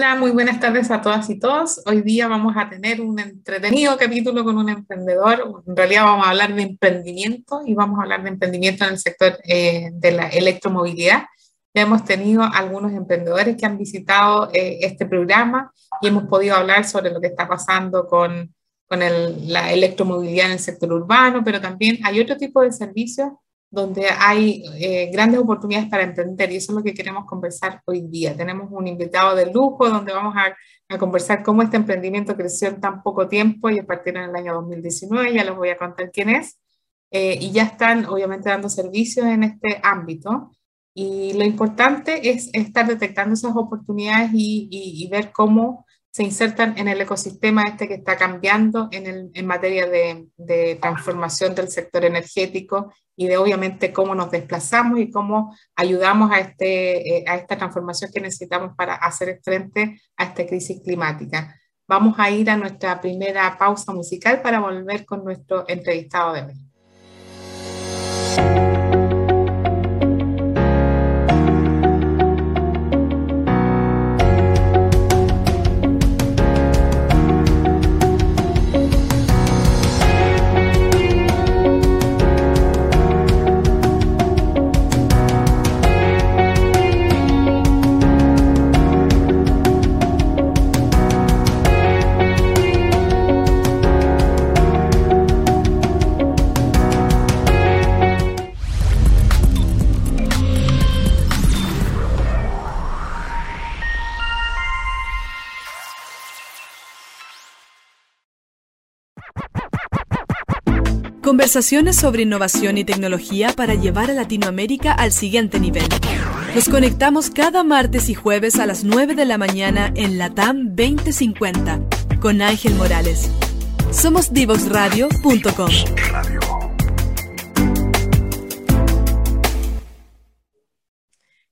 Hola, muy buenas tardes a todas y todos. Hoy día vamos a tener un entretenido capítulo con un emprendedor. En realidad vamos a hablar de emprendimiento y vamos a hablar de emprendimiento en el sector eh, de la electromovilidad. Ya hemos tenido algunos emprendedores que han visitado eh, este programa y hemos podido hablar sobre lo que está pasando con, con el, la electromovilidad en el sector urbano, pero también hay otro tipo de servicios donde hay eh, grandes oportunidades para emprender y eso es lo que queremos conversar hoy día. Tenemos un invitado de lujo donde vamos a, a, conversar cómo este emprendimiento creció en tan poco tiempo y a partir del año 2019, ya les voy a contar quién es, eh, y ya están obviamente dando servicios en este ámbito. Y lo importante es estar detectando esas oportunidades y, y, y ver cómo se insertan en el ecosistema este que está cambiando en, el, en materia de, de, transformación del sector energético y de obviamente cómo nos desplazamos y cómo ayudamos a, este, eh, a esta transformación que necesitamos para hacer frente a esta crisis climática. Vamos a ir a nuestra primera pausa musical para volver con nuestro entrevistado de hoy. Conversaciones sobre innovación y tecnología para llevar a Latinoamérica al siguiente nivel. Nos conectamos cada martes y jueves a las 9 de la mañana en Latam 2050 con Ángel Morales. Somos divoxradio.com.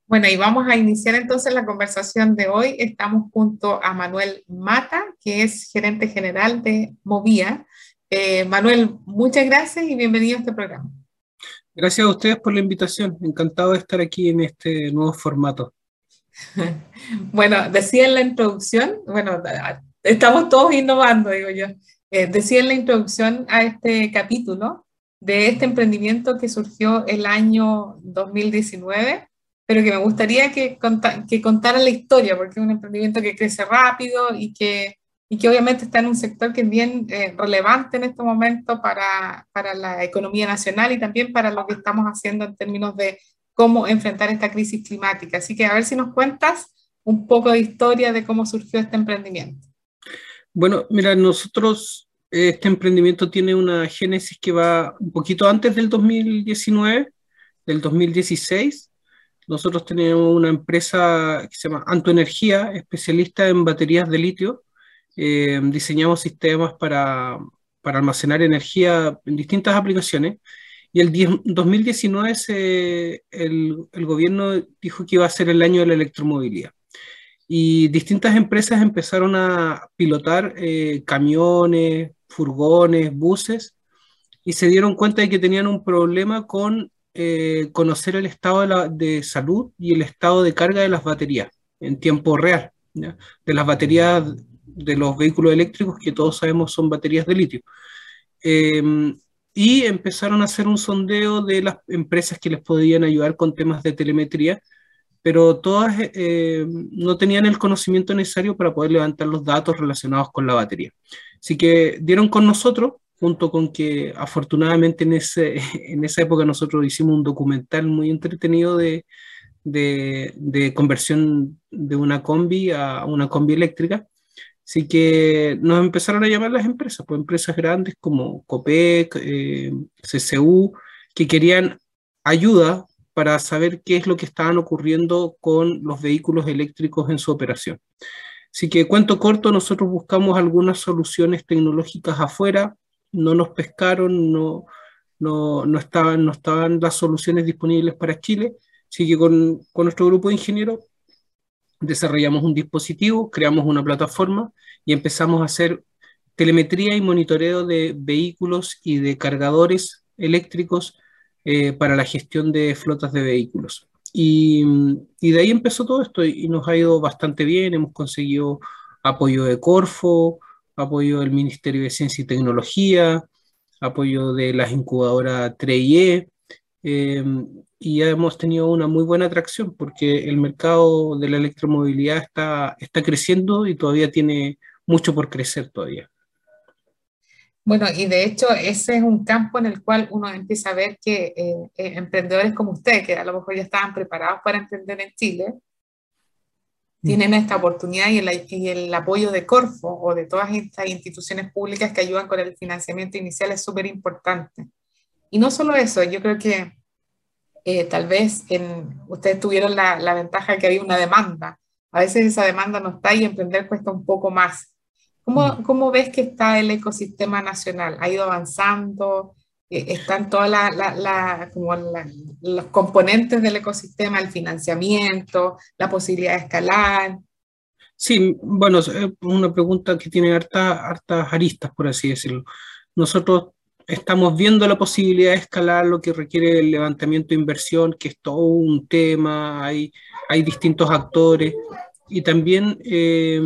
Bueno, y vamos a iniciar entonces la conversación de hoy. Estamos junto a Manuel Mata, que es gerente general de Movía. Eh, Manuel, muchas gracias y bienvenido a este programa. Gracias a ustedes por la invitación. Encantado de estar aquí en este nuevo formato. bueno, decía en la introducción, bueno, estamos todos innovando, digo yo. Eh, decía en la introducción a este capítulo de este emprendimiento que surgió el año 2019, pero que me gustaría que, conta que contara la historia, porque es un emprendimiento que crece rápido y que y que obviamente está en un sector que es bien eh, relevante en este momento para, para, la economía nacional y también para lo que estamos haciendo en términos de cómo enfrentar esta crisis climática. Así que a ver si nos cuentas un poco de historia de cómo surgió este emprendimiento. Bueno, mira, nosotros, este emprendimiento tiene una génesis que va un poquito antes del 2019, del 2016. Nosotros tenemos una empresa que se llama Antoenergía, especialista en baterías de litio, eh, diseñamos sistemas para, para, almacenar energía en distintas aplicaciones. Y el 10, 2019 se, el, el, gobierno dijo que iba a ser el año de la electromovilidad. Y distintas empresas empezaron a pilotar eh, camiones, furgones, buses, y se dieron cuenta de que tenían un problema con eh, conocer el estado de, la, de, salud y el estado de carga de las baterías en tiempo real, ¿ya? de las baterías de los vehículos eléctricos, que todos sabemos son baterías de litio. Eh, y empezaron a hacer un sondeo de las empresas que les podían ayudar con temas de telemetría, pero todas eh, no tenían el conocimiento necesario para poder levantar los datos relacionados con la batería. Así que dieron con nosotros, junto con que afortunadamente en, ese, en esa época nosotros hicimos un documental muy entretenido de, de, de conversión de una combi a una combi eléctrica. Así que nos empezaron a llamar las empresas, pues empresas grandes como COPEC, eh, CCU, que querían ayuda para saber qué es lo que estaban ocurriendo con los vehículos eléctricos en su operación. Así que cuento corto, nosotros buscamos algunas soluciones tecnológicas afuera, no nos pescaron, no, no, no, estaban, no estaban las soluciones disponibles para Chile, así que con, con nuestro grupo de ingenieros desarrollamos un dispositivo, creamos una plataforma y empezamos a hacer telemetría y monitoreo de vehículos y de cargadores eléctricos eh, para la gestión de flotas de vehículos. y, de ahí empezó todo esto y, nos ha ido bastante bien, hemos conseguido apoyo de Corfo, apoyo del Ministerio de Ciencia y Tecnología, apoyo de las incubadoras 3IE, eh, y hemos tenido una muy buena atracción porque el mercado de la electromovilidad está, está creciendo y todavía tiene mucho por crecer todavía. Bueno, y de hecho ese es un campo en el cual uno empieza a ver que eh, eh, emprendedores como usted, que a lo mejor ya estaban preparados para emprender en Chile, tienen esta oportunidad y el, y el, apoyo de Corfo o de todas estas instituciones públicas que ayudan con el financiamiento inicial es súper importante. Y no solo eso, yo creo que eh, tal vez en, ustedes tuvieron la, la, ventaja de que había una demanda. A veces esa demanda no está y emprender cuesta un poco más. ¿Cómo, mm. cómo ves que está el ecosistema nacional? ¿Ha ido avanzando? Eh, ¿Están todas la, la, los componentes del ecosistema, el financiamiento, la posibilidad de escalar? Sí, bueno, es una pregunta que tiene hartas, hartas aristas, por así decirlo. Nosotros estamos viendo la posibilidad de escalar lo que requiere el levantamiento de inversión, que es todo un tema, hay, hay distintos actores y también eh,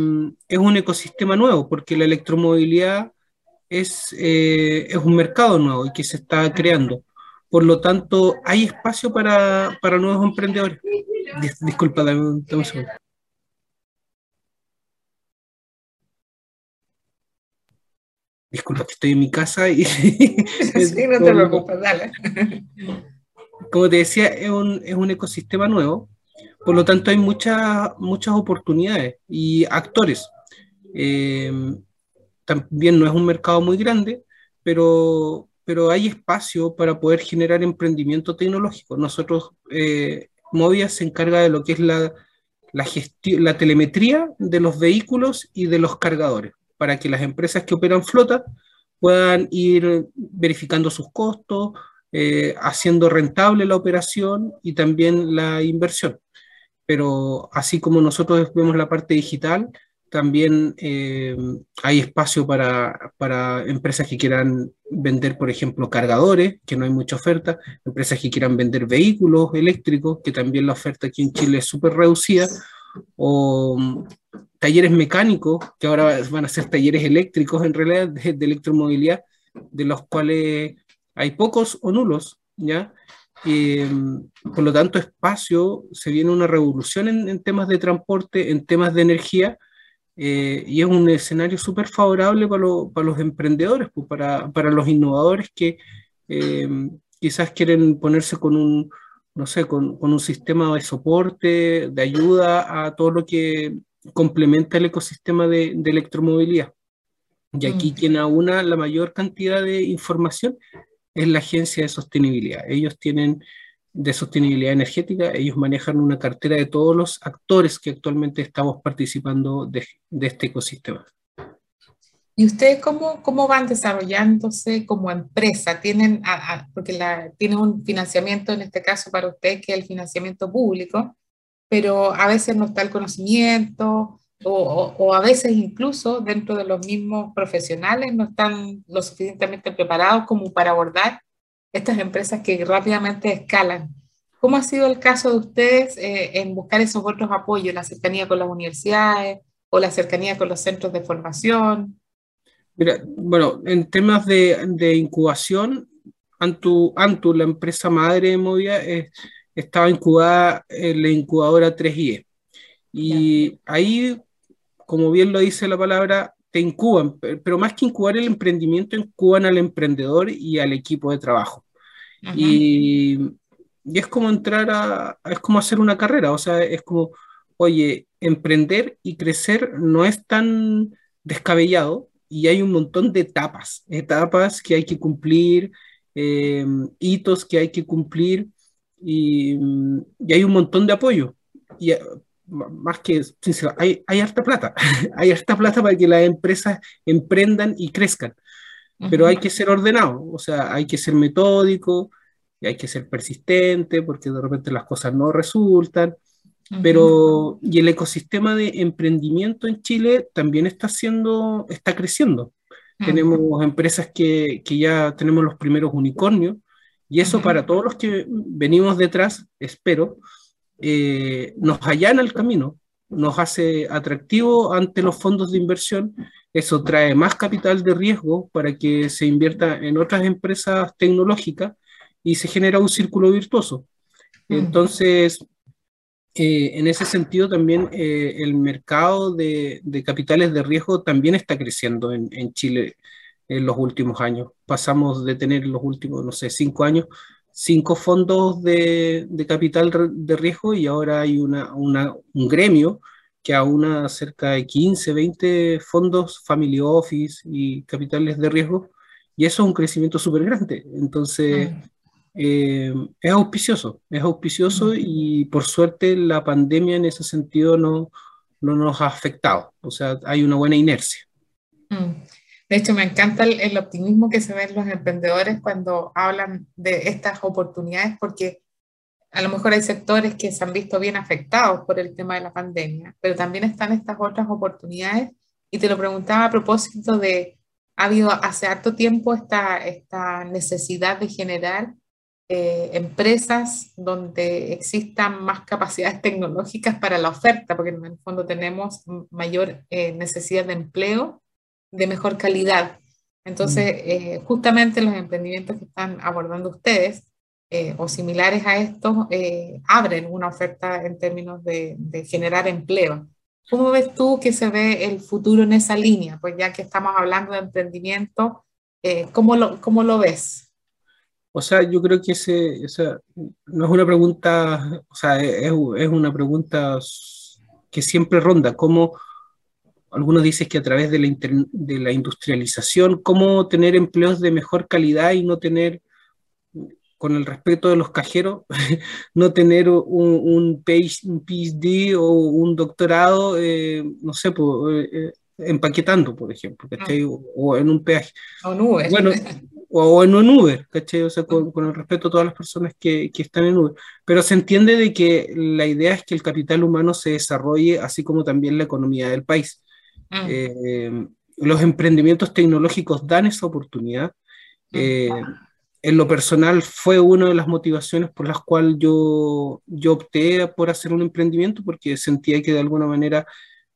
es un ecosistema nuevo, porque la electromovilidad es, eh, es, un mercado nuevo y que se está creando. Por lo tanto, hay espacio para, para nuevos emprendedores. disculpa, dame un segundo. Disculpa que estoy en mi casa y... sí, no te preocupes, dale. Como te decía, es un, es un ecosistema nuevo, por lo tanto hay muchas muchas oportunidades y actores. Eh, también no es un mercado muy grande, pero, pero hay espacio para poder generar emprendimiento tecnológico. Nosotros, eh, Movia se encarga de lo que es la, la, la telemetría de los vehículos y de los cargadores para que las empresas que operan flota puedan ir verificando sus costos, eh, haciendo rentable la operación y también la inversión. Pero así como nosotros vemos la parte digital, también eh, hay espacio para, para, empresas que quieran vender, por ejemplo, cargadores, que no hay mucha oferta, empresas que quieran vender vehículos eléctricos, que también la oferta aquí en Chile es súper reducida, o talleres mecánicos, que ahora van a ser talleres eléctricos en realidad, de, electromovilidad, de los cuales hay pocos o nulos, ¿ya? Mm, por lo tanto, espacio, se viene una revolución en, temas de transporte, en temas de energía, eh, y es un escenario súper favorable para, para, los emprendedores, pues para, para, los innovadores que eh, quizás quieren ponerse con un, no sé, con, con, un sistema de soporte, de ayuda a todo lo que complementa el ecosistema de, de electromovilidad. Y aquí mm. quien aúna la mayor cantidad de información es la agencia de sostenibilidad. Ellos tienen de sostenibilidad energética, ellos manejan una cartera de todos los actores que actualmente estamos participando de, de este ecosistema. ¿Y ustedes cómo, cómo van desarrollándose como empresa? ¿Tienen, porque la, tienen un financiamiento en este caso para ustedes que es el financiamiento público, pero a veces no está el conocimiento o, o, a veces incluso dentro de los mismos profesionales no están lo suficientemente preparados como para abordar estas empresas que rápidamente escalan. ¿Cómo ha sido el caso de ustedes eh, en buscar esos otros apoyos, la cercanía con las universidades o la cercanía con los centros de formación? Mira, bueno, en temas de, de incubación, Antu, Antu, la empresa madre de Movia, estaba incubada en la incubadora 3IE. Y ahí, como bien lo dice la palabra, te incuban, pero más que incubar el emprendimiento, incuban al emprendedor y al equipo de trabajo. y, y, es como entrar a, es como hacer una carrera, o sea, es como, oye, emprender y crecer no es tan descabellado, y hay un montón de etapas, etapas que hay que cumplir, eh, hitos que hay que cumplir y, y, hay un montón de apoyo. Y eh, más que, hay, hay harta plata, hay harta plata para que las empresas emprendan y crezcan, pero hay que ser ordenado, o sea, hay que ser metódico, y hay que ser persistente porque de repente las cosas no resultan. Pero, y el ecosistema de emprendimiento en Chile también está haciendo, está creciendo. Tenemos empresas que, que, ya tenemos los primeros unicornios, y eso para todos los que venimos detrás, espero, eh, nos allana el camino, nos hace atractivo ante los fondos de inversión. Eso trae más capital de riesgo para que se invierta en otras empresas tecnológicas y se genera un círculo virtuoso. Entonces, eh, en ese sentido también eh, el mercado de, capitales de riesgo también está creciendo en, Chile en los últimos años. Pasamos de tener los últimos, no sé, cinco años, cinco fondos de, capital de riesgo y ahora hay una, un gremio que aúna cerca de 15, 20 fondos family office y capitales de riesgo y eso es un crecimiento súper grande. Entonces... Mm. Eh, es auspicioso, es auspicioso y por suerte la pandemia en ese sentido no, no nos ha afectado, o sea, hay una buena inercia. Mm. De hecho, me encanta el, optimismo que se ven los emprendedores cuando hablan de estas oportunidades, porque a lo mejor hay sectores que se han visto bien afectados por el tema de la pandemia, pero también están estas otras oportunidades. Y te lo preguntaba a propósito de, ha habido hace harto tiempo esta, esta necesidad de generar eh, empresas donde existan más capacidades tecnológicas para la oferta, porque en el fondo tenemos mayor eh, necesidad de empleo de mejor calidad. Entonces, mm. eh, justamente los emprendimientos que están abordando ustedes o similares a estos abren una oferta en términos de, de, generar empleo. ¿Cómo ves tú que se ve el futuro en esa línea? Pues ya que estamos hablando de emprendimiento, ¿cómo, lo, ¿cómo lo ves? O sea, yo creo que ese, esa no es una pregunta, o sea, es, es una pregunta que siempre ronda, cómo algunos dicen que a través de la, de la industrialización, cómo tener empleos de mejor calidad y no tener, con el respeto de los cajeros, no tener un, un, PhD o un doctorado, eh, no sé, pues, eh, empaquetando, por ejemplo, ¿cachai? O, o, en un peaje. O nube. Bueno, o en un Uber, ¿cachai? O sea, con, el respeto a todas las personas que, que, están en Uber. Pero se entiende de que la idea es que el capital humano se desarrolle, así como también la economía del país. Mm. Eh, los emprendimientos tecnológicos dan esa oportunidad. Mm. Eh, en lo personal fue una de las motivaciones por las cuales yo, yo opté por hacer un emprendimiento, porque sentía que de alguna manera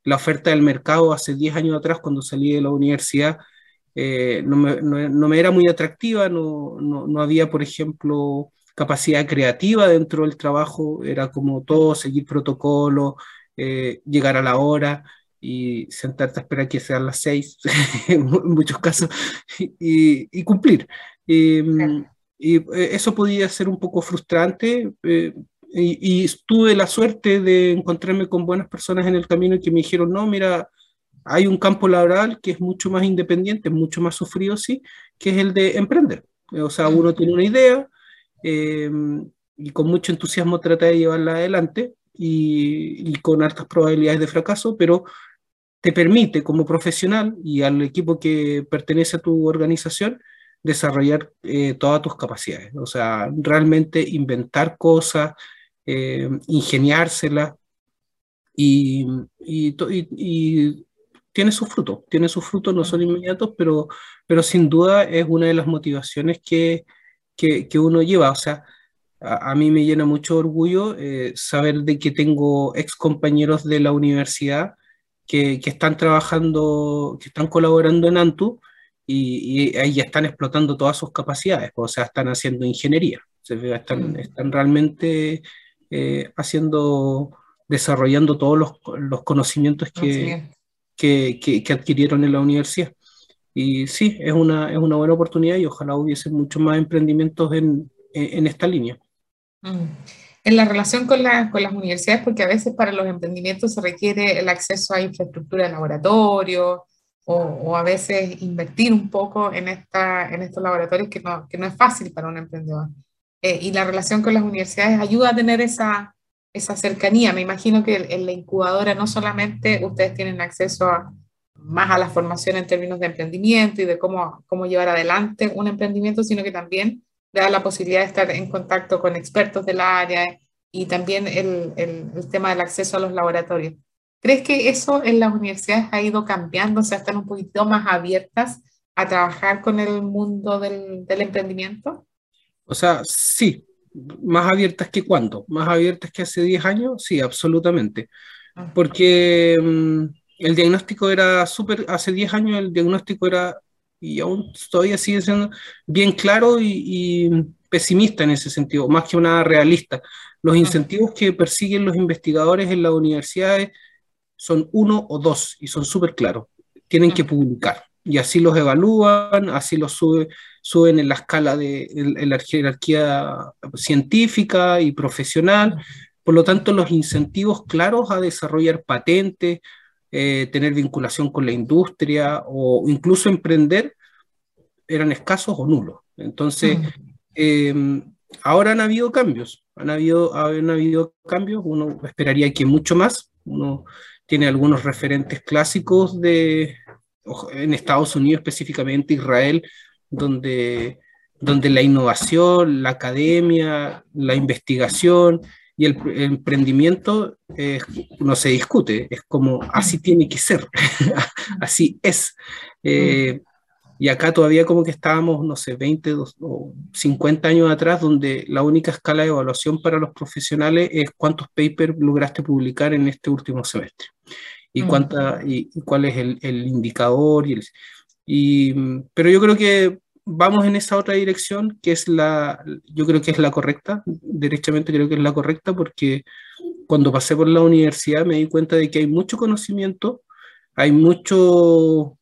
la oferta del mercado hace 10 años atrás, cuando salí de la universidad, eh, no, me, no, me, era muy atractiva, no, no, había, por ejemplo, capacidad creativa dentro del trabajo, era como todo, seguir protocolo, eh, llegar a la hora y sentarte a esperar que sean las seis, en muchos casos, y, y cumplir. Em, y eh, eso podía ser un poco frustrante. y, y, tuve la suerte de encontrarme con buenas personas en el camino y que me dijeron, no, mira, hay un campo laboral que es mucho más independiente, mucho más sufrido, sí, que es el de emprender. O sea, uno tiene una idea eh, y con mucho entusiasmo trata de llevarla adelante y, con altas probabilidades de fracaso, pero te permite como profesional y al equipo que pertenece a tu organización desarrollar eh, todas tus capacidades. O sea, realmente inventar cosas, eh, ingeniárselas y, y, y, tiene sus frutos, tiene sus frutos, no son inmediatos, pero, pero sin duda es una de las motivaciones que, que, que uno lleva. O sea, a, mí me llena mucho orgullo eh, saber de que tengo ex compañeros de la universidad que, que, están trabajando, que están colaborando en Antu y, y ahí ya están explotando todas sus capacidades, o sea, están haciendo ingeniería, están, mm. están realmente eh, haciendo, desarrollando todos los, los conocimientos que, que, que, adquirieron en la universidad. Y sí, es una, es una buena oportunidad y ojalá hubiese muchos más emprendimientos en, en esta línea. Mm. En la relación con, la, con, las universidades, porque a veces para los emprendimientos se requiere el acceso a infraestructura de laboratorio o, a veces invertir un poco en, esta, en estos laboratorios que no, que no es fácil para un emprendedor. Eh, y la relación con las universidades ayuda a tener esa, esa cercanía. Me imagino que en la incubadora no solamente ustedes tienen acceso a, más a la formación en términos de emprendimiento y de cómo, cómo llevar adelante un emprendimiento, sino que también da la posibilidad de estar en contacto con expertos del área y también el, el, tema del acceso a los laboratorios. ¿Crees que eso en las universidades ha ido cambiando, o sea, están un poquito más abiertas a trabajar con el mundo del, del emprendimiento? O sea, sí, ¿Más abiertas que cuándo? ¿Más abiertas que hace 10 años? Sí, absolutamente. Ah. Porque mm, el diagnóstico era súper, hace 10 años el diagnóstico era, y aún todavía sigue siendo bien claro y, pesimista en ese sentido, más que una realista. Los incentivos que persiguen los investigadores en las universidades son uno o dos y son súper claros. Tienen que publicar y así los evalúan, así los suben en la escala de la jerarquía científica y profesional. Por lo tanto, los incentivos claros a desarrollar patentes, eh, tener vinculación con la industria o incluso emprender eran escasos o nulos. Entonces, em, ahora han habido cambios, han habido, han habido cambios, uno esperaría que mucho más, uno tiene algunos referentes clásicos de, en Estados Unidos específicamente, Israel, donde, donde la innovación, la academia, la investigación y el, emprendimiento no se discute, es como así tiene que ser, así es. Eh, y acá todavía como que estábamos, no sé, 20 o 50 años atrás, donde la única escala de evaluación para los profesionales es cuántos papers lograste publicar en este último semestre y, cuánta, y, cuál es el, el indicador. Y, el, y pero yo creo que vamos en esa otra dirección, que es la, yo creo que es la correcta, derechamente creo que es la correcta, porque cuando pasé por la universidad me di cuenta de que hay mucho conocimiento, hay mucho,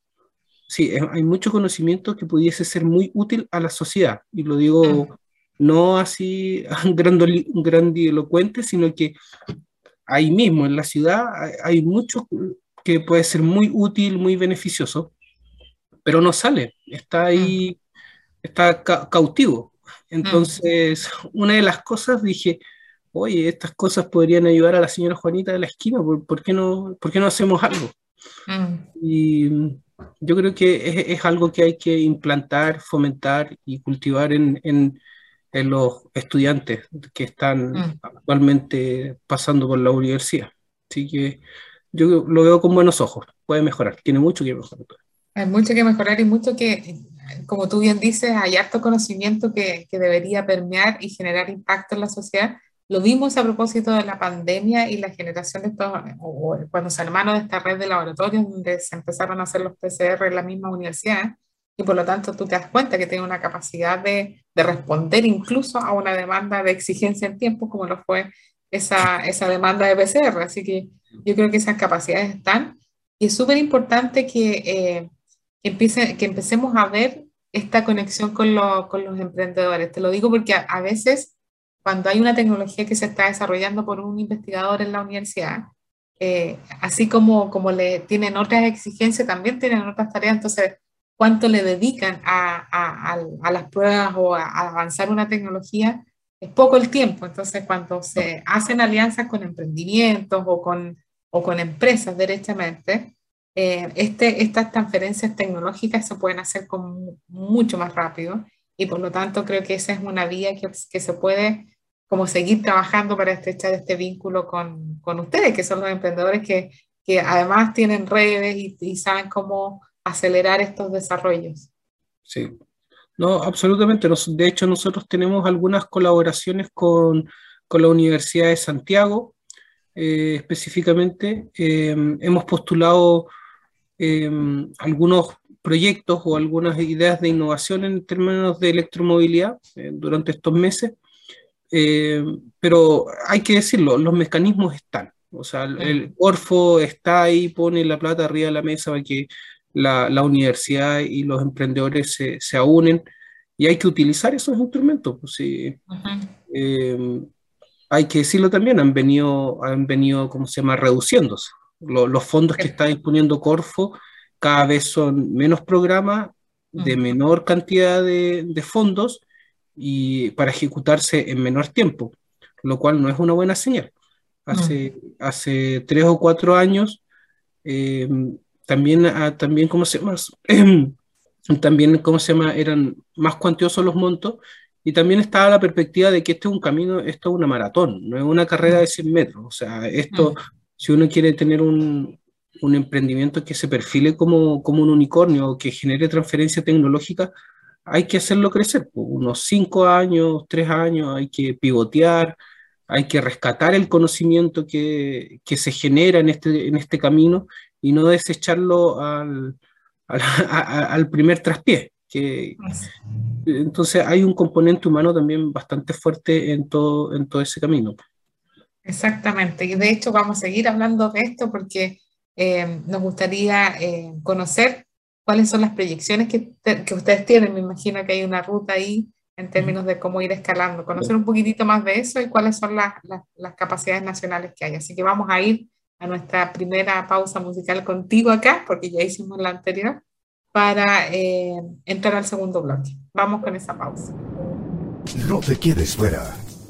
sí, hay mucho conocimiento que pudiese ser muy útil a la sociedad, y lo digo no así grandilocuente, sino que ahí mismo en la ciudad hay, mucho que puede ser muy útil, muy beneficioso, pero no sale, está ahí, está cautivo. Entonces, mm. una de las cosas dije, oye, estas cosas podrían ayudar a la señora Juanita de la esquina, ¿por, qué, no, por qué no hacemos algo? Mm. Y yo creo que es, algo que hay que implantar, fomentar y cultivar en, en los estudiantes que están mm. actualmente pasando por la universidad. Así que yo lo veo con buenos ojos, puede mejorar, tiene mucho que mejorar. Hay mucho que mejorar y mucho que, como tú bien dices, hay harto conocimiento que, que debería permear y generar impacto en la sociedad. Lo vimos a propósito de la pandemia y la generación de estos, o cuando se armaron esta red de laboratorios donde se empezaron a hacer los PCR en la misma universidad, y por lo tanto tú te das cuenta que tiene una capacidad de, de responder incluso a una demanda de exigencia en tiempo como lo fue esa, esa demanda de PCR. Así que yo creo que esas capacidades están y es súper importante que, eh, empiece, que empecemos a ver esta conexión con, lo, con, los emprendedores. Te lo digo porque a, veces cuando hay una tecnología que se está desarrollando por un investigador en la universidad, eh, así como, como le tienen otras exigencias, también tienen otras tareas, entonces cuánto le dedican a, las pruebas o a, avanzar una tecnología, es poco el tiempo. Entonces, cuando se hacen alianzas con emprendimientos o con, o con empresas derechamente, eh, este, estas transferencias tecnológicas se pueden hacer con mucho más rápido y por lo tanto creo que esa es una vía que, que se puede como seguir trabajando para estrechar este vínculo con, con ustedes, que son los emprendedores que, que además tienen redes y, y saben cómo acelerar estos desarrollos. Sí, no, absolutamente. De hecho, nosotros tenemos algunas colaboraciones con, con la Universidad de Santiago, eh, específicamente. Em, hemos postulado em, algunos proyectos o algunas ideas de innovación en términos de electromovilidad eh, durante estos meses, em, pero hay que decirlo, los mecanismos están. O sea, el, el Orfo está ahí, pone la plata arriba de la mesa para que la, universidad y los emprendedores se, se unen y hay que utilizar esos instrumentos. Pues, eh, hay que decirlo también, han venido, han venido ¿cómo se llama?, reduciéndose. Los fondos que está disponiendo Corfo cada vez son menos programas, de menor cantidad de, de, fondos y para ejecutarse en menor tiempo, lo cual no es una buena señal. Hace, hace tres o cuatro años eh, también, ah, también ¿cómo se llama? también, ¿cómo se llama? Eran más cuantiosos los montos y también estaba la perspectiva de que este es un camino, esto es una maratón, no es una carrera de 100 metros. O sea, esto. Si uno quiere tener un, un, emprendimiento que se perfile como, como un unicornio o que genere transferencia tecnológica, hay que hacerlo crecer, unos cinco años, tres años, hay que pivotear, hay que rescatar el conocimiento que, que se genera en este, en este camino y no desecharlo al, al, al primer traspié. Que, entonces hay un componente humano también bastante fuerte en todo, en todo ese camino. Exactamente, y de hecho vamos a seguir hablando de esto porque eh, nos gustaría eh, conocer cuáles son las proyecciones que, que, ustedes tienen. Me imagino que hay una ruta ahí en términos de cómo ir escalando, conocer un poquitito más de eso y cuáles son las, las, las capacidades nacionales que hay. Así que vamos a ir a nuestra primera pausa musical contigo acá, porque ya hicimos la anterior, para eh, entrar al segundo bloque. Vamos con esa pausa. No te quedes fuera.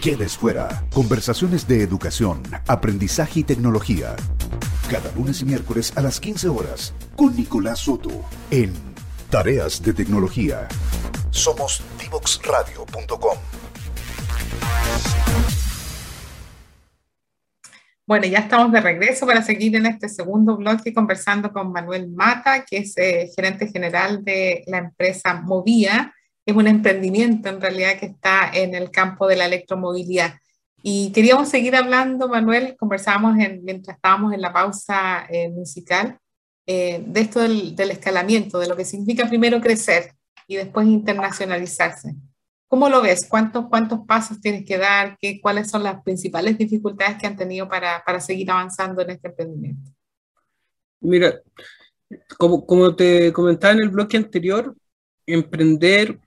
quedes fuera. Conversaciones de educación, aprendizaje y tecnología. Cada lunes y miércoles a las 15 horas con Nicolás Soto en Tareas de Tecnología. Somos divoxradio.com. Bueno, ya estamos de regreso para seguir en este segundo bloque conversando con Manuel Mata, que es eh, gerente general de la empresa Movía es un emprendimiento en realidad que está en el campo de la electromovilidad. Y queríamos seguir hablando, Manuel, conversábamos mientras estábamos en la pausa eh, musical, eh, de esto del, escalamiento, de lo que significa primero crecer y después internacionalizarse. ¿Cómo lo ves? ¿Cuántos, cuántos pasos tienes que dar? ¿Qué, ¿Cuáles son las principales dificultades que han tenido para, para seguir avanzando en este emprendimiento? Mira, como, como te comentaba en el bloque anterior, emprender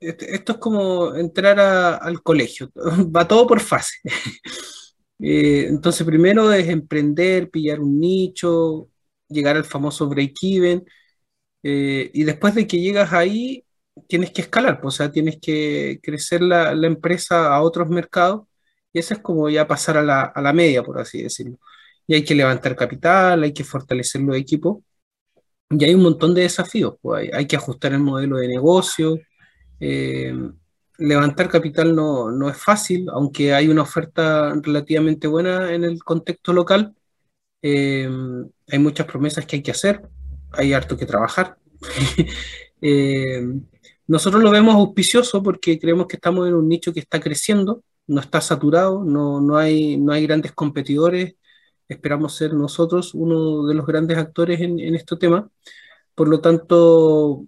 esto es como entrar al colegio, va todo por fase. Eh, entonces, primero es emprender, pillar un nicho, llegar al famoso break-even, eh, y después de que llegas ahí, tienes que escalar, pues, o sea, tienes que crecer la, empresa a otros mercados, y eso es como ya pasar a la, a la media, por así decirlo. Y hay que levantar capital, hay que fortalecer los equipos, y hay un montón de desafíos, pues, hay, hay que ajustar el modelo de negocio, eh, levantar capital no, no, es fácil, aunque hay una oferta relativamente buena en el contexto local. Eh, hay muchas promesas que hay que hacer, hay harto que trabajar. Eh, nosotros lo vemos auspicioso porque creemos que estamos en un nicho que está creciendo, no está saturado, no, no, hay, no hay grandes competidores. Esperamos ser nosotros uno de los grandes actores en, en este tema. Por lo tanto,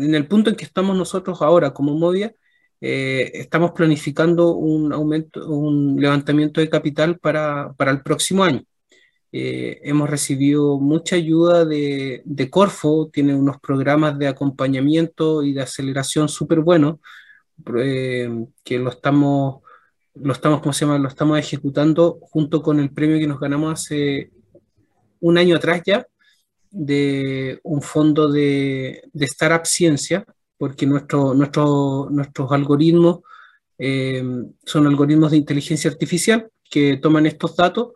en el punto en que estamos nosotros ahora como Movia, eh, estamos planificando un aumento, un levantamiento de capital para, para el próximo año. Eh, hemos recibido mucha ayuda de, de, Corfo, tiene unos programas de acompañamiento y de aceleración súper buenos, eh, que lo estamos, lo estamos, ¿cómo se llama? Lo estamos ejecutando junto con el premio que nos ganamos hace un año atrás ya, de un fondo de, de Startup Ciencia, porque nuestro, nuestro, nuestros algoritmos eh, son algoritmos de inteligencia artificial que toman estos datos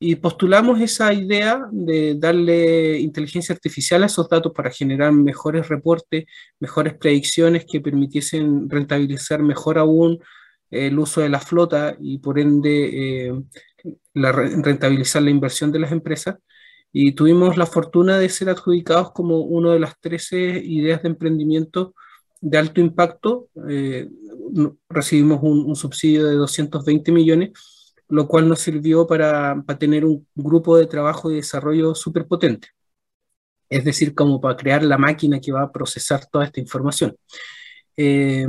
y postulamos esa idea de darle inteligencia artificial a esos datos para generar mejores reportes, mejores predicciones que permitiesen rentabilizar mejor aún el uso de la flota y por ende eh, rentabilizar la inversión de las empresas y tuvimos la fortuna de ser adjudicados como una de las 13 ideas de emprendimiento de alto impacto. Eh, recibimos un, subsidio de 220 millones, lo cual nos sirvió para, para tener un grupo de trabajo y desarrollo súper potente. Es decir, como para crear la máquina que va a procesar toda esta información. Eh,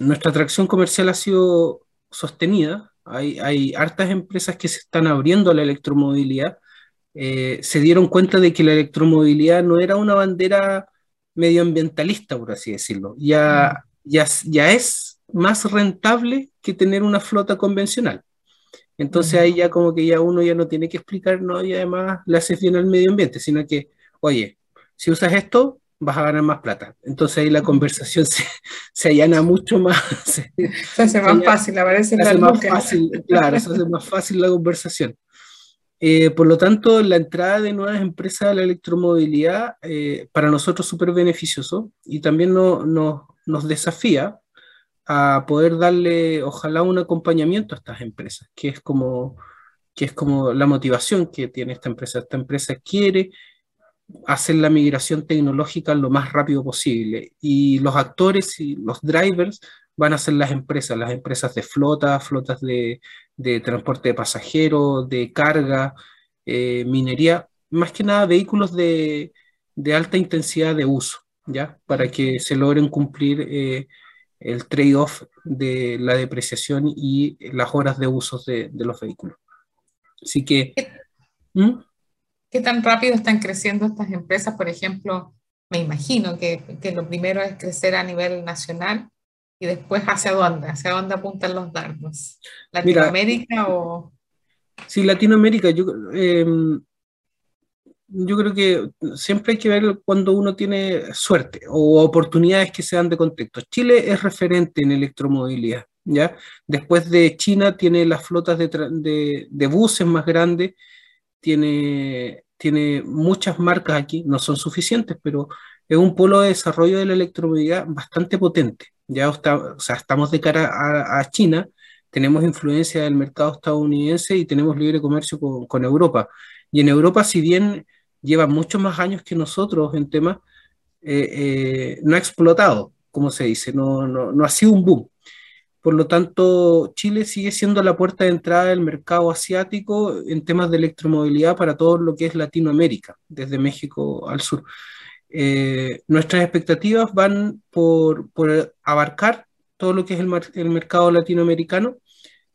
nuestra atracción comercial ha sido sostenida. Hay, hay hartas empresas que se están abriendo a la electromovilidad eh, se dieron cuenta de que la electromovilidad no era una bandera medioambientalista, por así decirlo. Ya, mm. ya, ya es más rentable que tener una flota convencional. Entonces mm. ahí ya como que ya uno ya no tiene que explicar, no, y además le haces bien al medio ambiente, sino que, oye, si usas esto, vas a ganar más plata. Entonces ahí la conversación se, se allana mucho más. Se, hace más fácil, aparece se más fácil, Claro, se hace más fácil la conversación. Eh, por lo tanto, la entrada de nuevas empresas a la electromovilidad eh, para nosotros es súper beneficioso y también no, no, nos desafía a poder darle, ojalá, un acompañamiento a estas empresas, que es como, que es como la motivación que tiene esta empresa. Esta empresa quiere hacer la migración tecnológica lo más rápido posible y los actores y los drivers van a ser las empresas, las empresas de flota, flotas de, de transporte de pasajeros, de carga, eh, minería, más que nada vehículos de, de, alta intensidad de uso, ¿ya? Para que se logren cumplir eh, el trade-off de la depreciación y las horas de uso de, de los vehículos. Así que... ¿Mm? ¿Qué tan rápido están creciendo estas empresas? Por ejemplo, me imagino que, que, lo primero es crecer a nivel nacional y después hacia dónde, hacia dónde apuntan los dardos. ¿Latinoamérica o...? Sí, Latinoamérica. Yo, em, yo creo que siempre hay que ver cuando uno tiene suerte o oportunidades que se dan de contexto. Chile es referente en electromovilidad. ¿ya? Después de China tiene las flotas de, de, de buses más grandes tiene, tiene muchas marcas aquí, no son suficientes, pero es un polo de desarrollo de la electromovilidad bastante potente. Ya está, o sea, estamos de cara a, China, tenemos influencia del mercado estadounidense y tenemos libre comercio con, con, Europa. Y en Europa, si bien lleva muchos más años que nosotros en temas, eh, eh, no ha explotado, como se dice, no, no, no ha sido un boom. Por lo tanto, Chile sigue siendo la puerta de entrada del mercado asiático en temas de electromovilidad para todo lo que es Latinoamérica, desde México al sur. Eh, nuestras expectativas van por, abarcar todo lo que es el, mercado latinoamericano,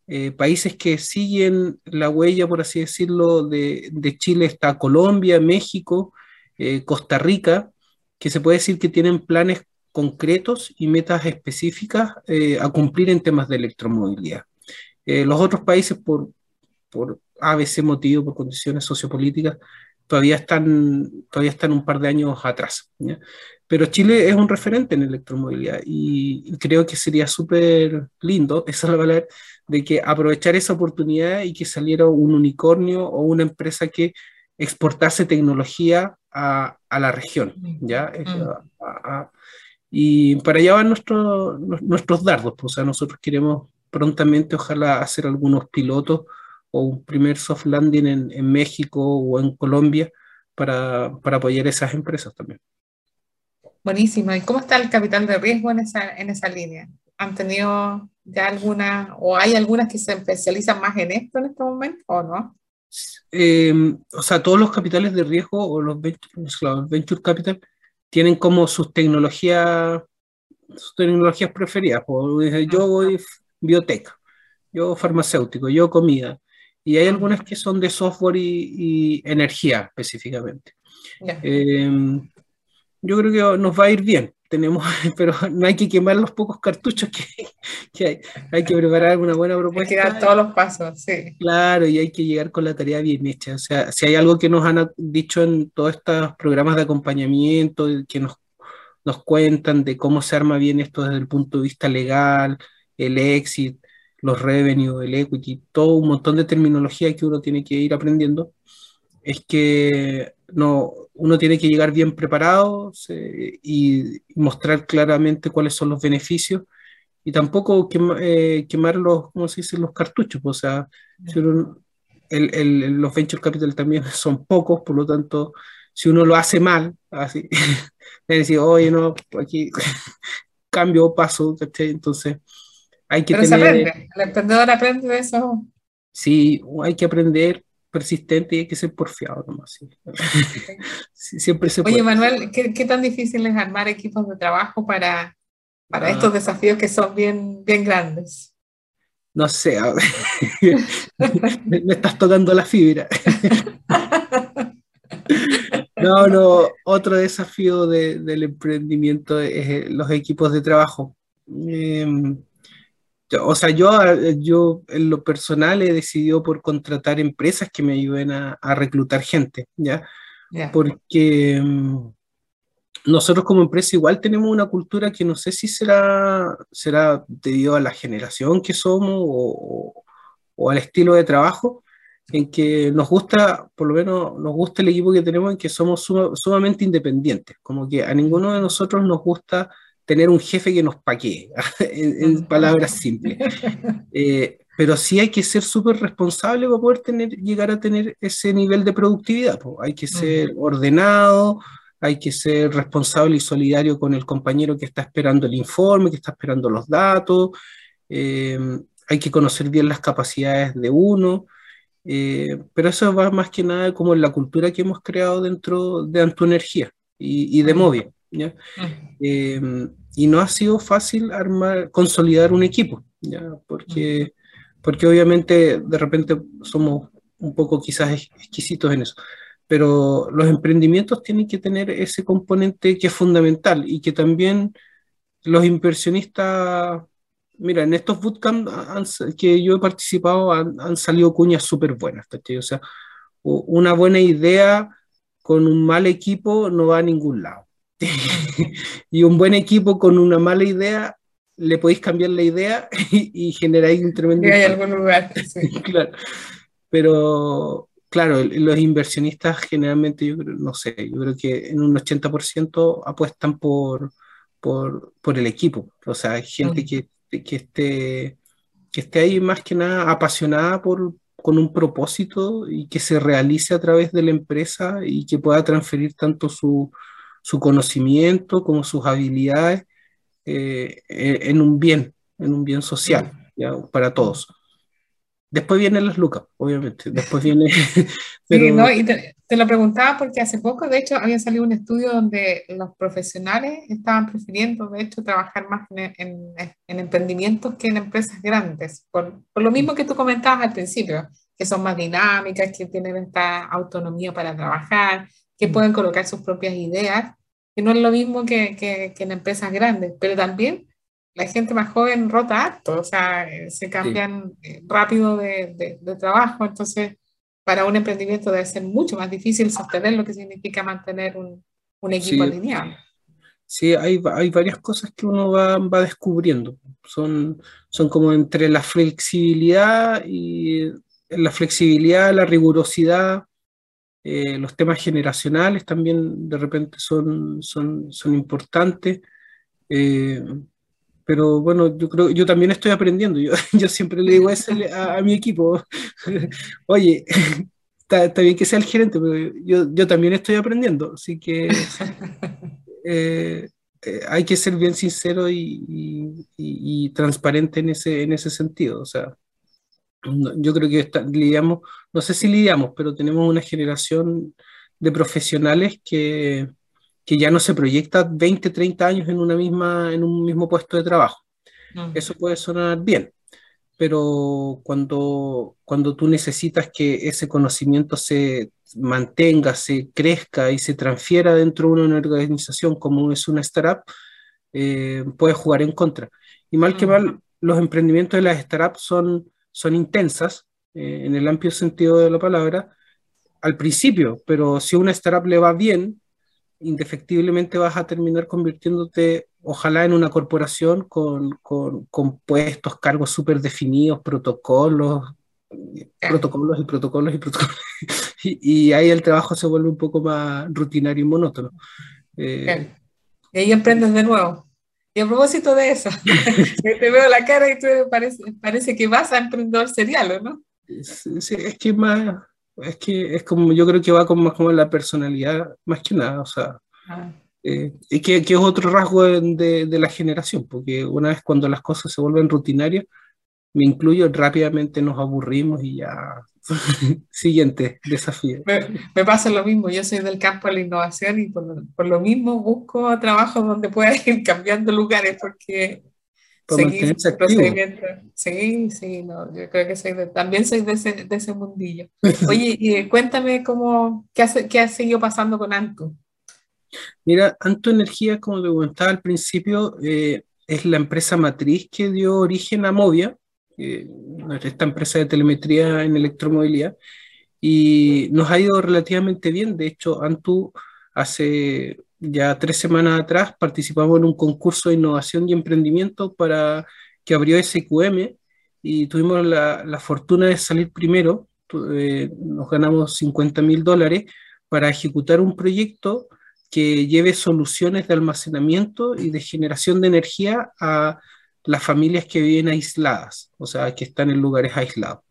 eh, países que siguen la huella, por así decirlo, de, Chile está Colombia, México, eh, Costa Rica, que se puede decir que tienen planes concretos y metas específicas a cumplir en temas de electromovilidad. Los otros países, por, por ABC motivo, por condiciones sociopolíticas, todavía están, todavía están un par de años atrás. Pero Chile es un referente en electromovilidad y, creo que sería súper lindo, esa es la palabra, de que aprovechar esa oportunidad y que saliera un unicornio o una empresa que exportase tecnología a, a la región, ¿ya? Mm. A, y para allá van nuestros nuestros dardos, pues, o sea, nosotros queremos prontamente, ojalá, hacer algunos pilotos o un primer soft landing en, en México o en Colombia para, para, apoyar esas empresas también. Buenísimo. ¿Y cómo está el capital de riesgo en esa, en esa línea? ¿Han tenido ya alguna, o hay algunas que se especializan más en esto en este momento o no? Eh, o sea, todos los capitales de riesgo o los venture, los venture capital tienen como sus tecnologías, sus tecnologías preferidas. yo voy biotech, yo farmacéutico, yo comida. Y hay algunas que son de software y, energía específicamente. Em, yo creo que nos va a ir bien tenemos, pero no hay que quemar los pocos cartuchos que, que hay. Hay que preparar una buena propuesta. Hay que dar todos los pasos, sí. Claro, y hay que llegar con la tarea bien hecha. O sea, si hay algo que nos han dicho en todos estos programas de acompañamiento, que nos, nos cuentan de cómo se arma bien esto desde el punto de vista legal, el exit, los revenue, el equity, todo un montón de terminología que uno tiene que ir aprendiendo, es que no, uno tiene que llegar bien preparado y, mostrar claramente cuáles son los beneficios y tampoco eh, quemar los, ¿cómo se dice? los cartuchos. O sea, el, los venture capital también son pocos, por lo tanto, si uno lo hace mal, así, decir, oye, no, aquí cambio, paso, Entonces, hay que Pero se aprende, el emprendedor aprende de eso. Sí, hay que aprender, persistente y hay que ser porfiado nomás. siempre se Oye, Manuel, ¿qué, ¿qué, tan difícil es armar equipos de trabajo para, para ah. estos desafíos que son bien, bien grandes? No sé, me, estás tocando la fibra. no, no, otro desafío de, del emprendimiento es eh, los equipos de trabajo. Eh, o sea, yo, yo en lo personal he decidido por contratar empresas que me ayuden a, reclutar gente, ¿ya? Porque, mm, nosotros como empresa igual tenemos una cultura que no sé si será, será debido a la generación que somos o, o al estilo de trabajo, en que nos gusta, por lo menos nos gusta el equipo que tenemos, en que somos sumamente independientes, como que a ninguno de nosotros nos gusta tener un jefe que nos paquee, en, palabras simples. Eh, pero sí hay que ser súper responsable para poder tener, llegar a tener ese nivel de productividad. Hay que ser ordenado, hay que ser responsable y solidario con el compañero que está esperando el informe, que está esperando los datos. Eh, hay que conocer bien las capacidades de uno. Eh, pero eso va más que nada como en la cultura que hemos creado dentro de Antuenergía y, y de Movia. ¿Ya? Em, y no ha sido fácil armar, consolidar un equipo, ¿ya? Porque, porque obviamente de repente somos un poco quizás exquisitos en eso. Pero los emprendimientos tienen que tener ese componente que es fundamental y que también los inversionistas mira, en estos bootcamps que yo he participado han, salido cuñas súper buenas, O sea, una buena idea con un mal equipo no va a ningún lado. y un buen equipo con una mala idea, le podéis cambiar la idea y, generáis un tremendo... hay algún lugar, claro. Pero, claro, los inversionistas generalmente, yo creo, no sé, yo creo que en un 80% apuestan por, por, por, el equipo. O sea, hay gente que que esté, que esté ahí más que nada apasionada por, con un propósito y que se realice a través de la empresa y que pueda transferir tanto su, su conocimiento como sus habilidades eh, en un bien, en un bien social ¿ya? para todos. Después vienen las lucas, obviamente. Después viene. Sí, ¿no? y te, lo preguntaba porque hace poco, de hecho, había salido un estudio donde los profesionales estaban prefiriendo, de hecho, trabajar más en, en, emprendimientos que en empresas grandes, por, por, lo mismo que tú comentabas al principio, que son más dinámicas, que tienen esta autonomía para trabajar, que mm. pueden colocar sus propias ideas, que no es lo mismo que, que, que en empresas grandes, pero también la gente más joven rota harto, o sea, eh, se cambian eh, rápido de, de, trabajo, entonces para un emprendimiento debe ser mucho más difícil sostener lo que significa mantener un, un equipo sí. alineado. Sí, hay, hay, varias cosas que uno va, va, descubriendo. Son, son como entre la flexibilidad y la flexibilidad, la rigurosidad, eh, los temas generacionales también de repente son, son, son importantes. Eh, pero bueno, yo creo, yo también estoy aprendiendo. Yo, yo siempre le digo eso a, mi equipo, oye, está, bien que sea el gerente, pero yo, yo también estoy aprendiendo, así que eh, eh, hay que ser bien sincero y, y, y, transparente en ese, en ese sentido. O sea, yo creo que lidiamos, no sé si lidiamos, pero tenemos una generación de profesionales que, que ya no se proyecta 20, 30 años en, una misma, en un mismo puesto de trabajo. Eso puede sonar bien, pero cuando, cuando tú necesitas que ese conocimiento se mantenga, se crezca y se transfiera dentro de una organización como es una startup, eh, puede jugar en contra. Y mal que mal, los emprendimientos de las startups son, son intensas, eh, en el amplio sentido de la palabra, al principio, pero si una startup le va bien, indefectiblemente vas a terminar convirtiéndote, ojalá, en una corporación con, con, con puestos, cargos súper definidos, protocolos, protocolos y protocolos y protocolos. y, ahí el trabajo se vuelve un poco más rutinario y monótono. Eh, y ahí emprendes de nuevo. Y a propósito de eso, te veo la cara y tú parece, parece que vas a emprendedor serial, ¿no? Sí, es que más, es que es como, yo creo que va como, como la personalidad, más que nada, o sea, ah. eh, y que, que, es otro rasgo de, de, la generación, porque una vez cuando las cosas se vuelven rutinarias, me incluyo, rápidamente nos aburrimos y ya, siguiente desafío. Me, me, pasa lo mismo, yo soy del campo de la innovación y por, por lo mismo busco trabajo donde pueda ir cambiando lugares, porque seguir procedimiento. Sí, sí, no, yo creo que soy también soy de ese, de ese mundillo. Oye, y cuéntame cómo, qué, hace, qué ha seguido pasando con Antu. Mira, Antu Energía, como te comentaba al principio, eh, es la empresa matriz que dio origen a Movia, eh, esta empresa de telemetría en electromovilidad, y nos ha ido relativamente bien. De hecho, Antu hace ya tres semanas atrás participamos en un concurso de innovación y emprendimiento para que abrió SQM y tuvimos la, la fortuna de salir primero. Eh, nos ganamos 50 mil dólares para ejecutar un proyecto que lleve soluciones de almacenamiento y de generación de energía a las familias que viven aisladas, o sea, que están en lugares aislados.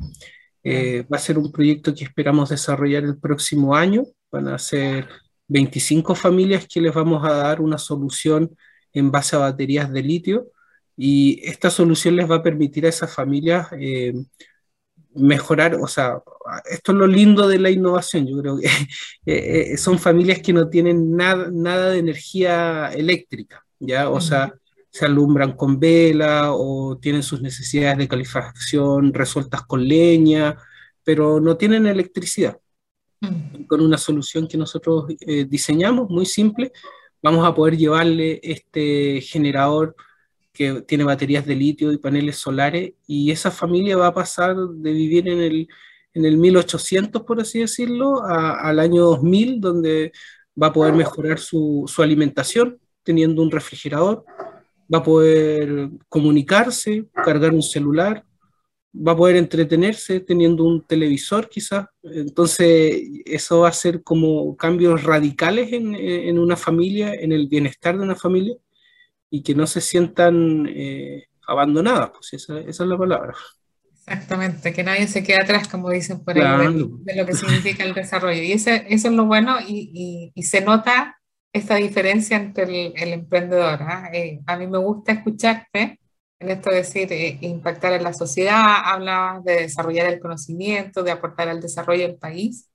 Eh, va a ser un proyecto que esperamos desarrollar el próximo año. Van a ser 25 familias que les vamos a dar una solución en base a baterías de litio y esta solución les va a permitir a esas familias eh, mejorar, o sea, esto es lo lindo de la innovación, yo creo que eh, son familias que no tienen nada, nada de energía eléctrica, ¿ya? O sea, se alumbran con vela o tienen sus necesidades de calefacción resueltas con leña, pero no tienen electricidad. Mm. Con una solución que nosotros eh, diseñamos, muy simple, vamos a poder llevarle este generador que tiene baterías de litio y paneles solares, y esa familia va a pasar de vivir en el, en el 1800, por así decirlo, al año 2000, donde va a poder mejorar su, su alimentación teniendo un refrigerador, va a poder comunicarse, cargar un celular, va a poder entretenerse teniendo un televisor quizás. Entonces, eso va a ser como cambios radicales en, en una familia, en el bienestar de una familia, y que no se sientan eh, abandonadas, pues esa, esa, es la palabra. Exactamente, que nadie se quede atrás, como dicen por ahí, de, lo que significa el desarrollo. Y ese, eso es lo bueno y, y, y se nota esta diferencia entre el, emprendedor. ¿ah? Eh, a mí me gusta escucharte en esto de decir eh, impactar en la sociedad, hablabas de desarrollar el conocimiento, de aportar al desarrollo del país.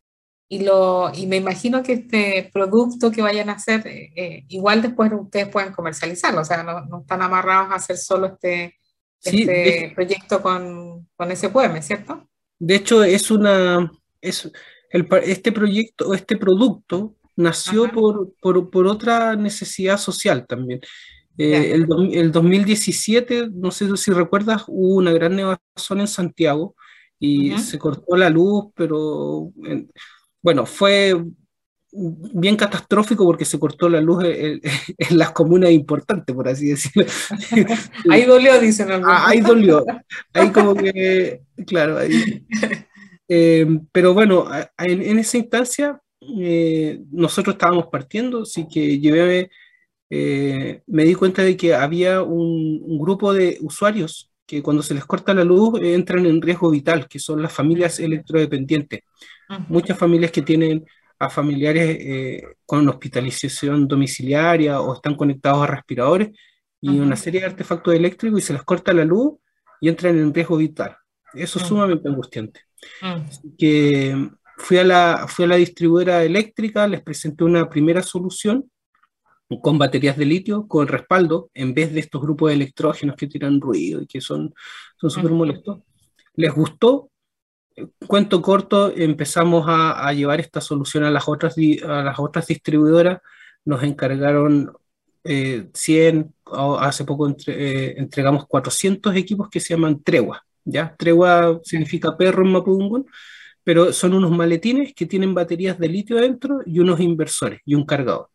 Y, lo, y me imagino que este producto que vayan a hacer, eh, igual después ustedes pueden comercializarlo, o sea, no, no están amarrados a hacer solo este, este proyecto con, con ese poema, ¿cierto? De hecho, es una, es el, este proyecto, este producto nació por, por, por, otra necesidad social también. Eh, el, el, 2017, no sé si recuerdas, hubo una gran nevazón en Santiago y se cortó la luz, pero bueno, fue bien catastrófico porque se cortó la luz en, las comunas importantes, por así decirlo. ahí dolió, dicen ah, Ahí dolió. Ahí como que, claro, ahí. Eh, pero bueno, en, en, esa instancia eh, nosotros estábamos partiendo, así que llevé, eh, me di cuenta de que había un, grupo de usuarios que cuando se les corta la luz entran en riesgo vital, que son las familias electrodependientes. Muchas familias que tienen a familiares eh, con hospitalización domiciliaria o están conectados a respiradores y una serie de artefactos eléctricos y se les corta la luz y entran en riesgo vital. Eso es sumamente angustiante. que fui a, la, fui a la distribuidora eléctrica, les presenté una primera solución con baterías de litio, con respaldo, en vez de estos grupos de electrógenos que tiran ruido y que son súper molestos. Les gustó. Cuento corto, empezamos a, a, llevar esta solución a las otras, a las otras distribuidoras. Nos encargaron eh, 100, hace poco entre, eh, entregamos 400 equipos que se llaman tregua. ¿ya? Tregua significa perro en Mapudungun pero son unos maletines que tienen baterías de litio dentro y unos inversores y un cargador.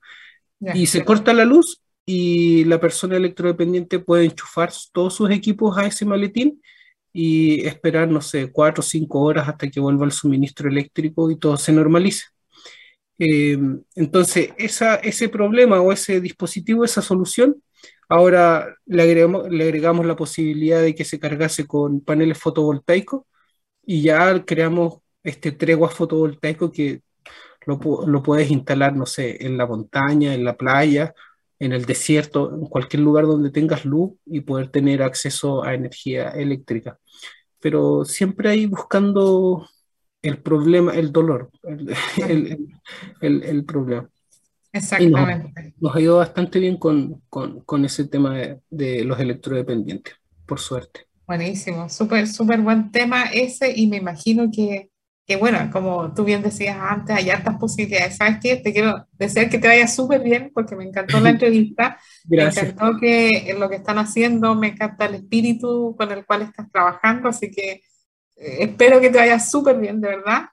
y se corta la luz y la persona electrodependiente puede enchufar todos sus equipos a ese maletín y esperar, no sé, cuatro o cinco horas hasta que vuelva el suministro eléctrico y todo se normalice. Eh, entonces, esa, ese problema o ese dispositivo, esa solución, ahora le agregamos, le agregamos la posibilidad de que se cargase con paneles fotovoltaicos y ya creamos este tregua fotovoltaico que lo, lo, puedes instalar, no sé, en la montaña, en la playa, en el desierto, en cualquier lugar donde tengas luz y poder tener acceso a energía eléctrica. Pero siempre ahí buscando el problema, el dolor, el, el, el, problema. Exactamente. Nos, ha ido bastante bien con, con, con ese tema de, de, los electrodependientes, por suerte. Buenísimo, súper, súper buen tema ese y me imagino que que bueno, como tú bien decías antes, hay hartas posibilidades. ¿Sabes qué? Te quiero desear que te vaya súper bien porque me encantó la entrevista. Gracias. Me encantó que lo que están haciendo, me encanta el espíritu con el cual estás trabajando, así que eh, espero que te vaya súper bien, de verdad.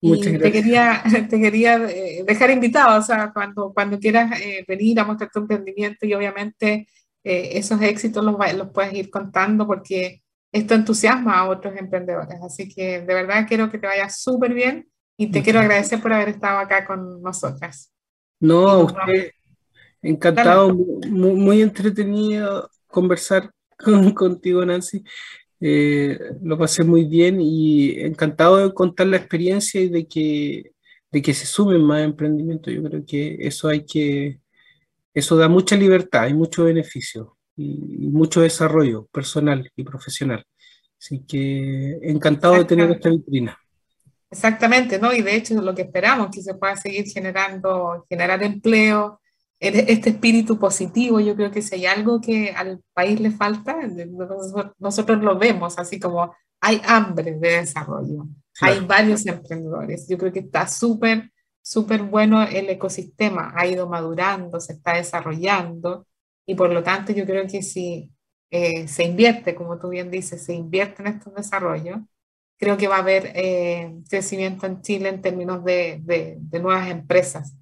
y te quería, te quería eh, dejar invitado, o sea, cuando, cuando quieras eh, venir a mostrar tu emprendimiento y obviamente eh, esos éxitos los, los puedes ir contando porque esto entusiasma a otros emprendedores. Así que de verdad quiero que te vaya súper bien y te quiero agradecer por haber estado acá con nosotras. No, usted, encantado, muy, muy, entretenido conversar con, contigo, Nancy. Eh, lo pasé muy bien y encantado de contar la experiencia y de que, de que se sumen más emprendimientos. Yo creo que eso hay que, eso da mucha libertad y mucho beneficio y, mucho desarrollo personal y profesional. Así que encantado de tener esta vitrina. Exactamente, ¿no? Y de hecho lo que esperamos, que se pueda seguir generando, generar empleo, este espíritu positivo, yo creo que si hay algo que al país le falta, nosotros lo vemos, así como hay hambre de desarrollo, hay varios emprendedores, yo creo que está súper, súper bueno el ecosistema, ha ido madurando, se está desarrollando y por lo tanto yo creo que si eh, se invierte, como tú bien dices, se invierte en estos desarrollos, creo que va a haber eh, crecimiento en Chile en términos de, de, de nuevas empresas.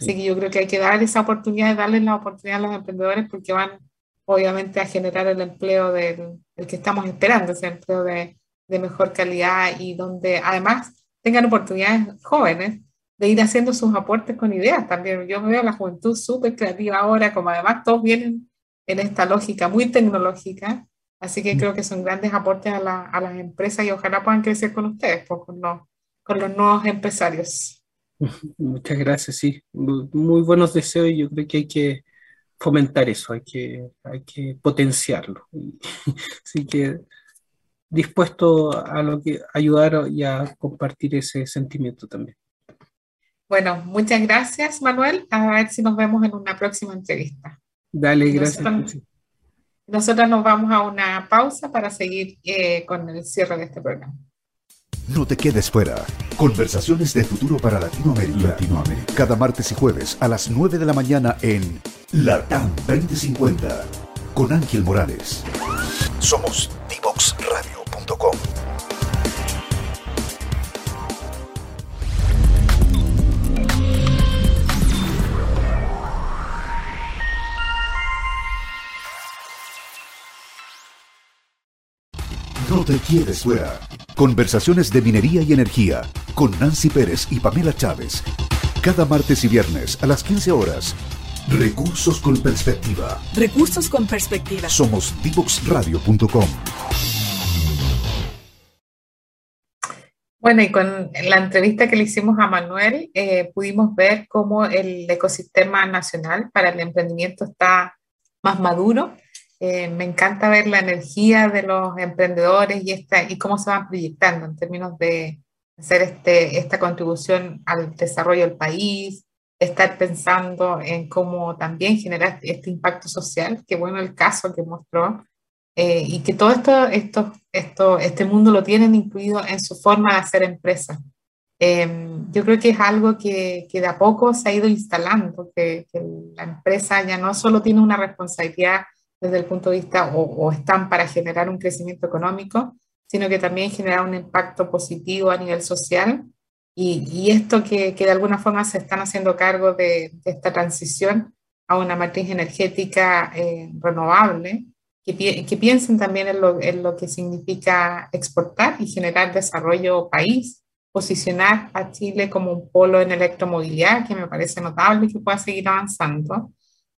Así que yo creo que hay que dar esa oportunidad, darles la oportunidad a los emprendedores porque van obviamente a generar el empleo del, que estamos esperando, ese empleo de, de, mejor calidad y donde además tengan oportunidades jóvenes de ir haciendo sus aportes con ideas también. Yo veo a la juventud súper creativa ahora, como además todos vienen en esta lógica muy tecnológica, así que mm. creo que son grandes aportes a, la, a las empresas y ojalá puedan crecer con ustedes, pues, con, los, con los nuevos empresarios. Muchas gracias, sí. Muy buenos deseos y yo creo que hay que fomentar eso, hay que, hay que potenciarlo. Así que dispuesto a lo que ayudar y a compartir ese sentimiento también. Bueno, muchas gracias, Manuel. A ver si nos vemos en una próxima entrevista. Dale, gracias. Nosotros, nos vamos a una pausa para seguir eh, con el cierre de este programa. No te quedes fuera. Conversaciones de futuro para Latinoamérica. Latinoamérica. Cada martes y jueves a las 9 de la mañana en LATAM 2050 con Ángel Morales. Somos divoxradio.com. te quedes fuera. Conversaciones de minería y energía con Nancy Pérez y Pamela Chávez. Cada martes y viernes a las 15 horas. Recursos con perspectiva. Recursos con perspectiva. Somos divoxradio.com. Bueno, y con la entrevista que le hicimos a Manuel, eh, pudimos ver cómo el ecosistema nacional para el emprendimiento está más maduro eh, me encanta ver la energía de los emprendedores y, esta, y cómo se van proyectando en términos de hacer este, esta contribución al desarrollo del país, estar pensando en cómo también generar este impacto social, que bueno el caso que mostró, eh, y que todo esto, esto, esto, este mundo lo tienen incluido en su forma de hacer empresa. Em, yo creo que es algo que, que, de a poco se ha ido instalando, que, que la empresa ya no solo tiene una responsabilidad desde el punto de vista o, están para generar un crecimiento económico, sino que también generar un impacto positivo a nivel social. Y, y esto que, que, de alguna forma se están haciendo cargo de, esta transición a una matriz energética eh, renovable, que, que, piensen también en lo, en lo que significa exportar y generar desarrollo país, posicionar a Chile como un polo en electromovilidad, que me parece notable que pueda seguir avanzando.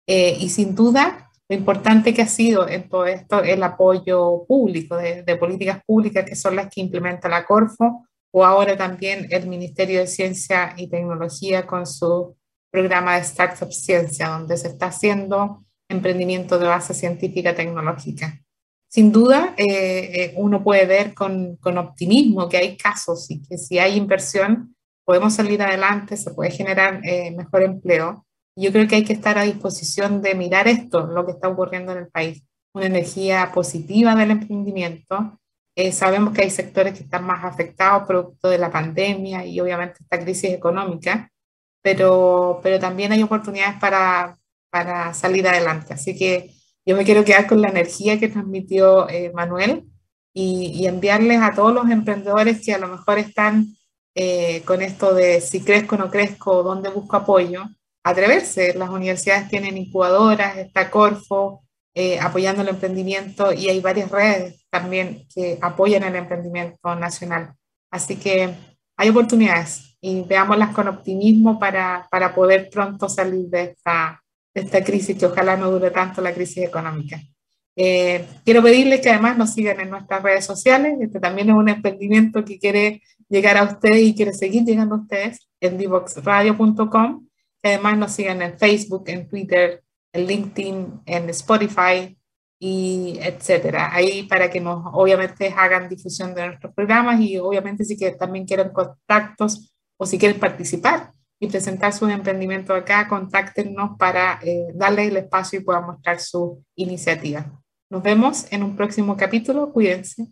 Eh, y sin duda, lo importante que ha sido en todo esto el apoyo público de, políticas públicas que son las que implementa la Corfo o ahora también el Ministerio de Ciencia y Tecnología con su programa de Startup Ciencia, donde se está haciendo emprendimiento de base científica tecnológica. Sin duda, eh, eh, uno puede ver con, con optimismo que hay casos y que si hay inversión, podemos salir adelante, se puede generar eh, mejor empleo yo creo que hay que estar a disposición de mirar esto, lo que está ocurriendo en el país, una energía positiva del emprendimiento. Eh, sabemos que hay sectores que están más afectados producto de la pandemia y obviamente esta crisis económica, pero, pero también hay oportunidades para, para salir adelante. Así que yo me quiero quedar con la energía que transmitió eh, Manuel y, y, enviarles a todos los emprendedores que a lo mejor están eh, con esto de si crezco o no crezco, dónde busco apoyo, atreverse. Las universidades tienen incubadoras, está Corfo eh, apoyando el emprendimiento y hay varias redes también que apoyan el emprendimiento nacional. Así que hay oportunidades y veámoslas con optimismo para, para poder pronto salir de esta, de esta crisis que ojalá no dure tanto la crisis económica. Eh, quiero pedirles que además nos sigan en nuestras redes sociales. Este también es un emprendimiento que quiere llegar a ustedes y quiere seguir llegando a ustedes en divoxradio.com. Además nos sigan en Facebook, en Twitter, en LinkedIn, en Spotify y etcétera. Ahí para que nos obviamente hagan difusión de nuestros programas y obviamente si que también quieren contactos o si quieren participar y presentar su emprendimiento acá, contáctenos para eh, darles el espacio y puedan mostrar su iniciativa. Nos vemos en un próximo capítulo. Cuídense.